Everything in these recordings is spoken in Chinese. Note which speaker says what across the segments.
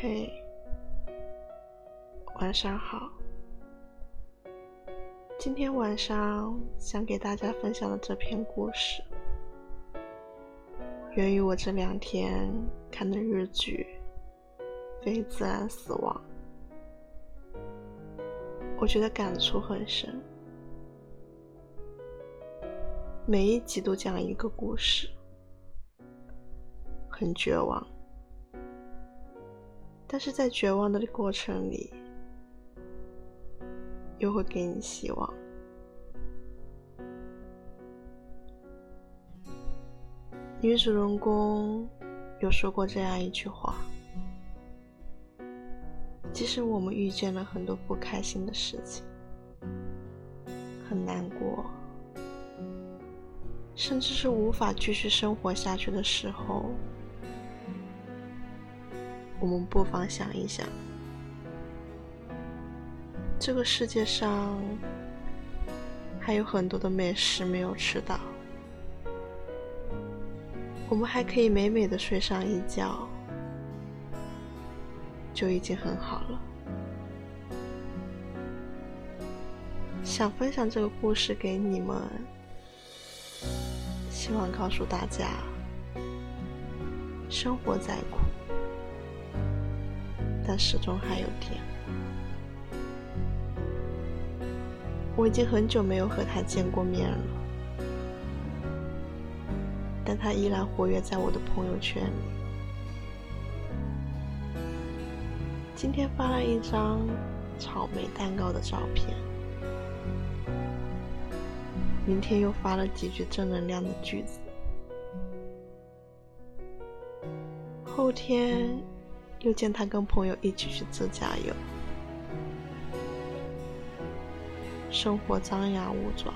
Speaker 1: 嘿，晚上好。今天晚上想给大家分享的这篇故事，源于我这两天看的日剧《非自然死亡》，我觉得感触很深。每一集都讲一个故事，很绝望，但是在绝望的过程里。又会给你希望。女主人公有说过这样一句话：“即使我们遇见了很多不开心的事情，很难过，甚至是无法继续生活下去的时候，我们不妨想一想。”这个世界上还有很多的美食没有吃到，我们还可以美美的睡上一觉，就已经很好了。想分享这个故事给你们，希望告诉大家，生活再苦，但始终还有甜。我已经很久没有和他见过面了，但他依然活跃在我的朋友圈里。今天发了一张草莓蛋糕的照片，明天又发了几句正能量的句子，后天又见他跟朋友一起去自驾游。生活张牙舞爪，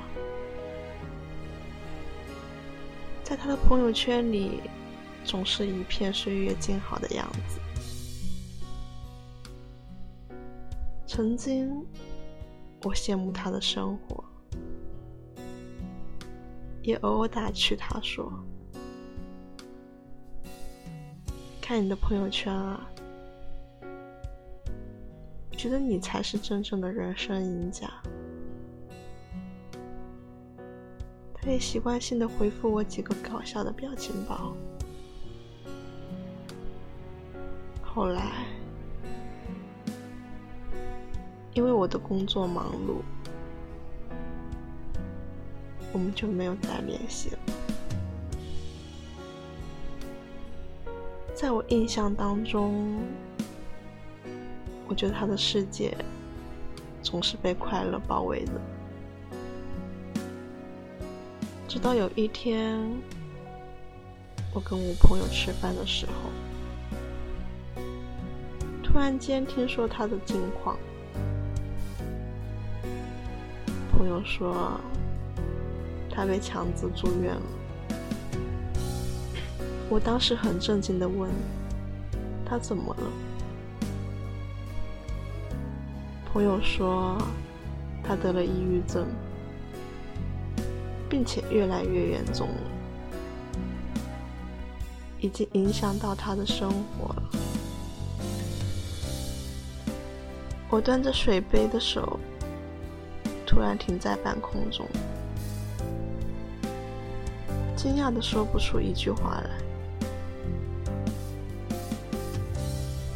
Speaker 1: 在他的朋友圈里，总是一片岁月静好的样子。曾经，我羡慕他的生活，也偶尔打趣他说：“看你的朋友圈啊，觉得你才是真正的人生赢家。”他也习惯性的回复我几个搞笑的表情包。后来，因为我的工作忙碌，我们就没有再联系了。在我印象当中，我觉得他的世界总是被快乐包围着。直到有一天，我跟我朋友吃饭的时候，突然间听说他的近况。朋友说他被强制住院了。我当时很震惊的问他怎么了？朋友说他得了抑郁症。并且越来越严重了，已经影响到他的生活了。我端着水杯的手突然停在半空中，惊讶的说不出一句话来。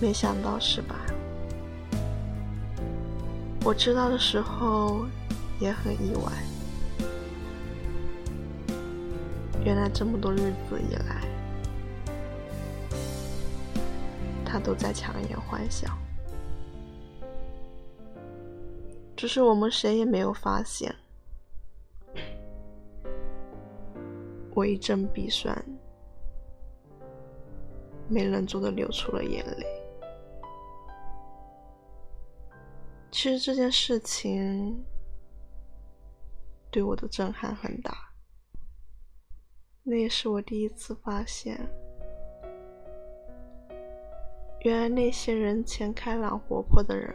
Speaker 1: 没想到是吧？我知道的时候也很意外。原来这么多日子以来，他都在强颜欢笑，只是我们谁也没有发现。我一阵鼻酸，没忍住的流出了眼泪。其实这件事情对我的震撼很大。那也是我第一次发现，原来那些人前开朗活泼的人，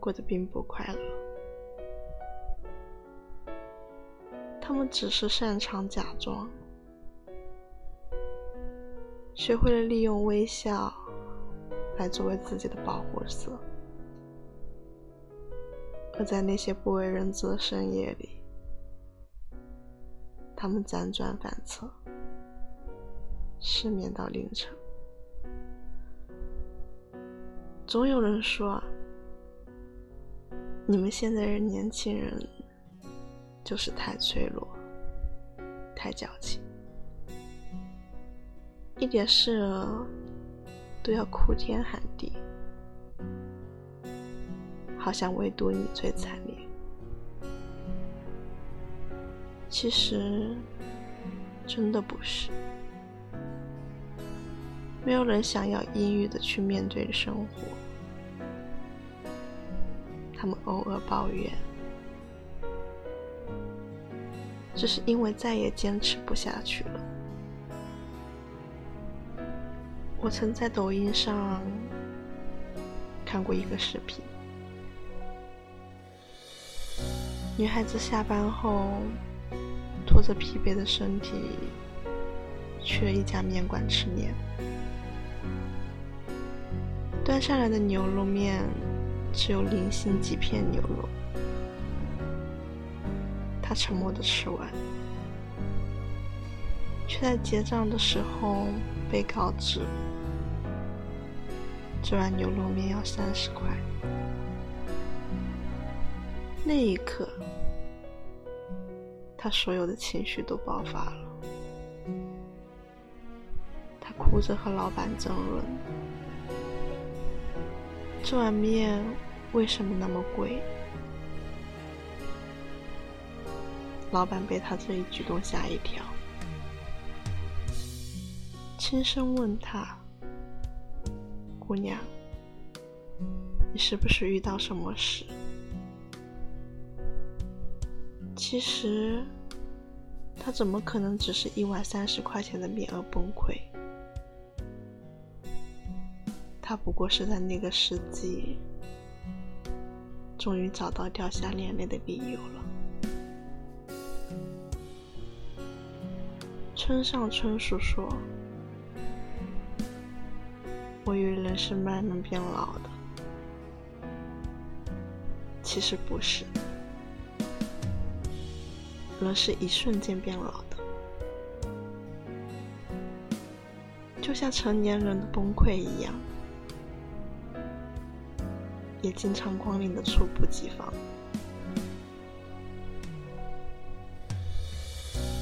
Speaker 1: 过得并不快乐。他们只是擅长假装，学会了利用微笑来作为自己的保护色，而在那些不为人知的深夜里，他们辗转反侧，失眠到凌晨。总有人说，你们现在的年轻人就是太脆弱、太矫情，一点事都要哭天喊地，好像唯独你最惨烈。其实，真的不是。没有人想要抑郁的去面对生活，他们偶尔抱怨，只是因为再也坚持不下去了。我曾在抖音上看过一个视频，女孩子下班后拖着疲惫的身体去了一家面馆吃面。端上来的牛肉面只有零星几片牛肉，他沉默的吃完，却在结账的时候被告知，这碗牛肉面要三十块。那一刻，他所有的情绪都爆发了，他哭着和老板争论。这碗面为什么那么贵？老板被他这一举动吓一跳，轻声问他：“姑娘，你是不是遇到什么事？”其实，他怎么可能只是一碗三十块钱的面而崩溃？他不过是在那个世纪，终于找到掉下眼泪的理由了。村上春树说：“我以为人是慢慢变老的，其实不是，人是一瞬间变老的，就像成年人的崩溃一样。”也经常光临的猝不及防。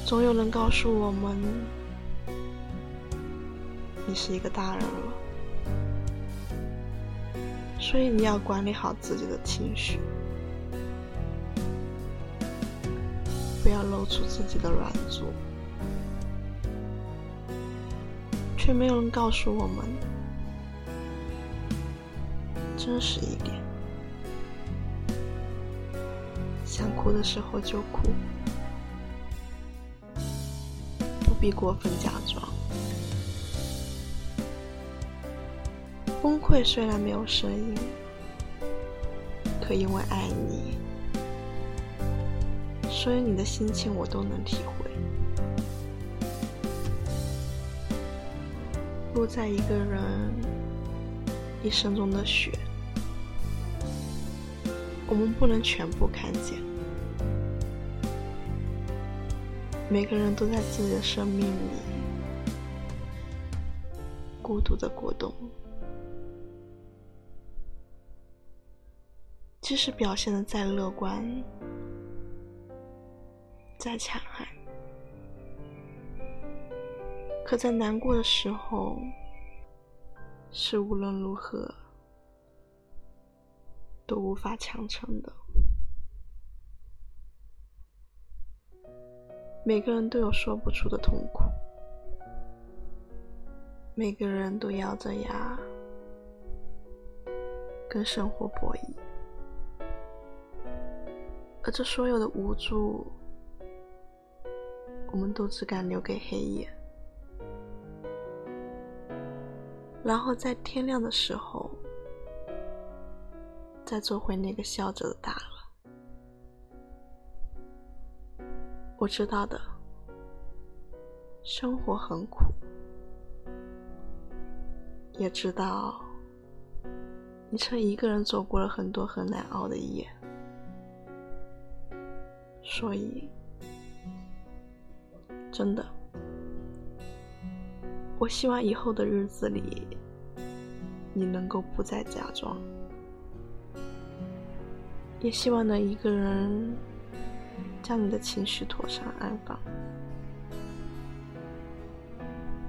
Speaker 1: 总有人告诉我们，你是一个大人了，所以你要管理好自己的情绪，不要露出自己的软弱。却没有人告诉我们。真实一点，想哭的时候就哭，不必过分假装。崩溃虽然没有声音，可因为爱你，所以你的心情我都能体会。落在一个人一生中的雪。我们不能全部看见，每个人都在自己的生命里孤独的过冬，即使表现的再乐观、再强悍，可在难过的时候，是无论如何。都无法强撑的。每个人都有说不出的痛苦，每个人都咬着牙跟生活博弈，而这所有的无助，我们都只敢留给黑夜，然后在天亮的时候。再做回那个笑着的大人。我知道的，生活很苦，也知道你曾一个人走过了很多很难熬的夜，所以真的，我希望以后的日子里，你能够不再假装，也希望能一个人将你的情绪妥善安放。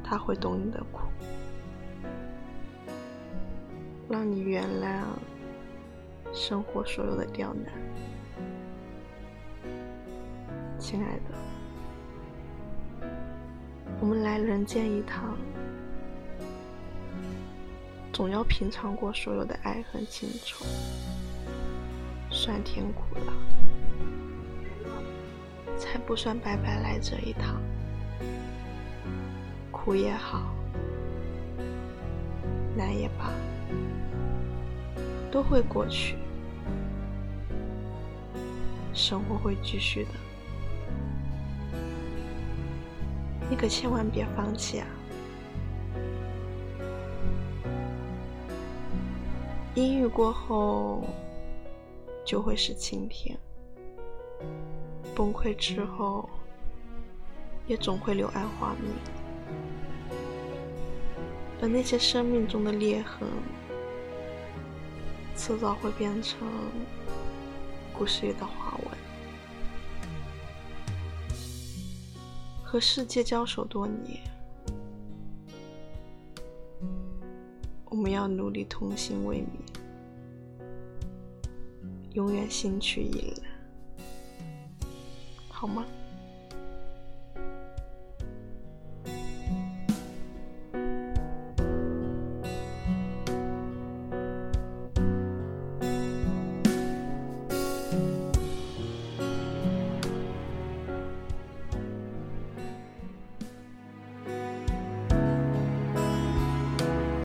Speaker 1: 他会懂你的苦，让你原谅生活所有的刁难，亲爱的，我们来人间一趟，总要品尝过所有的爱恨情仇，酸甜苦辣，才不算白白来这一趟。苦也好，难也罢，都会过去，生活会继续的。你可千万别放弃啊！阴雨过后就会是晴天，崩溃之后也总会柳暗花明。而那些生命中的裂痕，迟早会变成故事里的花纹。和世界交手多年，我们要努力同心为民，永远心去意，好吗？